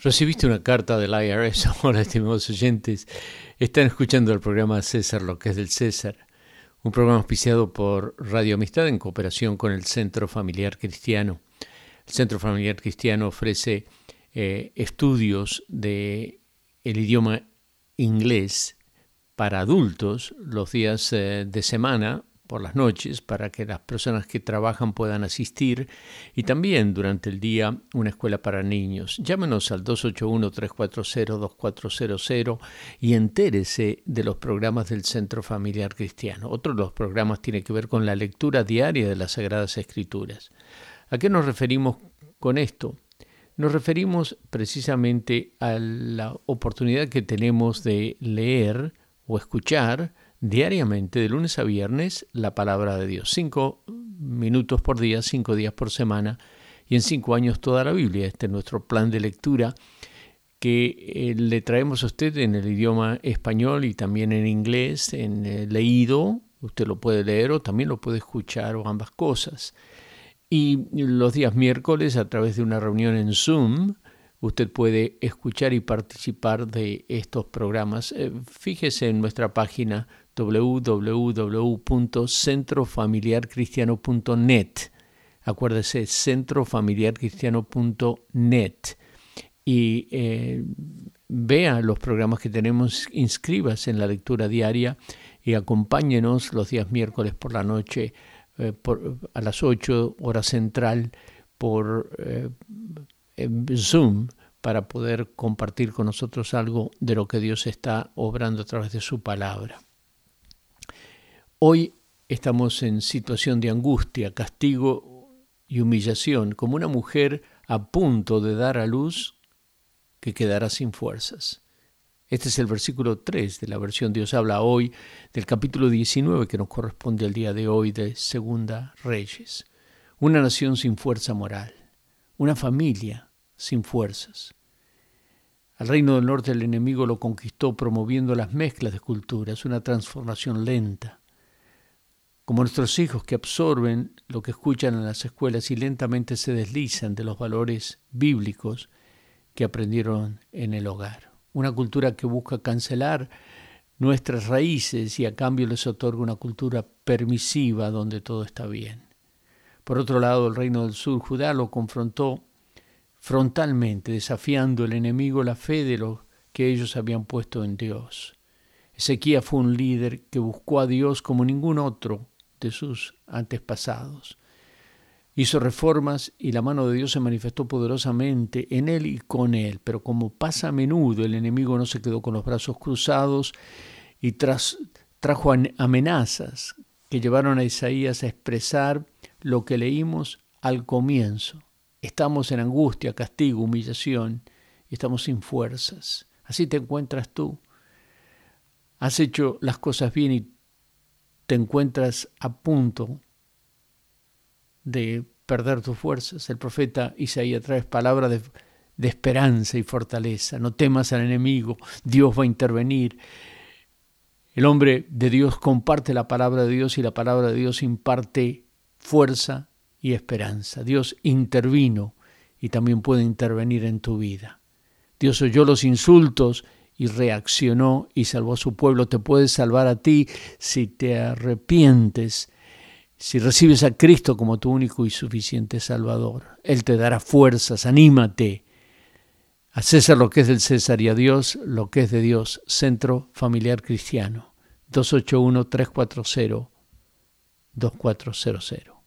Recibiste una carta del IRS, ahora estimados oyentes. Están escuchando el programa César, lo que es del César, un programa auspiciado por Radio Amistad en cooperación con el Centro Familiar Cristiano. El Centro Familiar Cristiano ofrece eh, estudios de el idioma inglés para adultos los días eh, de semana por las noches para que las personas que trabajan puedan asistir y también durante el día una escuela para niños. Llámenos al 281-340-2400 y entérese de los programas del Centro Familiar Cristiano. Otro de los programas tiene que ver con la lectura diaria de las Sagradas Escrituras. ¿A qué nos referimos con esto? Nos referimos precisamente a la oportunidad que tenemos de leer o escuchar diariamente, de lunes a viernes, la palabra de Dios. Cinco minutos por día, cinco días por semana y en cinco años toda la Biblia. Este es nuestro plan de lectura que eh, le traemos a usted en el idioma español y también en inglés, en eh, leído. Usted lo puede leer o también lo puede escuchar o ambas cosas. Y los días miércoles, a través de una reunión en Zoom, usted puede escuchar y participar de estos programas. Eh, fíjese en nuestra página www.centrofamiliarcristiano.net. Acuérdese, centrofamiliarcristiano.net. Y eh, vea los programas que tenemos, inscríbase en la lectura diaria y acompáñenos los días miércoles por la noche eh, a las 8 horas central por Zoom para poder compartir con nosotros algo de lo que Dios está obrando a través de su palabra. Hoy estamos en situación de angustia, castigo y humillación, como una mujer a punto de dar a luz que quedará sin fuerzas. Este es el versículo 3 de la versión Dios habla hoy del capítulo 19 que nos corresponde al día de hoy de Segunda Reyes. Una nación sin fuerza moral, una familia sin fuerzas. Al reino del norte el enemigo lo conquistó promoviendo las mezclas de culturas, una transformación lenta como nuestros hijos que absorben lo que escuchan en las escuelas y lentamente se deslizan de los valores bíblicos que aprendieron en el hogar. Una cultura que busca cancelar nuestras raíces y a cambio les otorga una cultura permisiva donde todo está bien. Por otro lado, el reino del sur, Judá, lo confrontó frontalmente, desafiando el enemigo la fe de los que ellos habían puesto en Dios. Ezequiel fue un líder que buscó a Dios como ningún otro de sus antepasados. Hizo reformas y la mano de Dios se manifestó poderosamente en él y con él, pero como pasa a menudo, el enemigo no se quedó con los brazos cruzados y trajo amenazas que llevaron a Isaías a expresar lo que leímos al comienzo. Estamos en angustia, castigo, humillación y estamos sin fuerzas. Así te encuentras tú. Has hecho las cosas bien y te encuentras a punto de perder tus fuerzas. El profeta Isaías trae palabras de, de esperanza y fortaleza. No temas al enemigo, Dios va a intervenir. El hombre de Dios comparte la palabra de Dios y la palabra de Dios imparte fuerza y esperanza. Dios intervino y también puede intervenir en tu vida. Dios oyó los insultos y reaccionó y salvó a su pueblo. Te puede salvar a ti si te arrepientes, si recibes a Cristo como tu único y suficiente Salvador. Él te dará fuerzas, anímate. A César lo que es del César y a Dios lo que es de Dios. Centro Familiar Cristiano. 281-340-2400.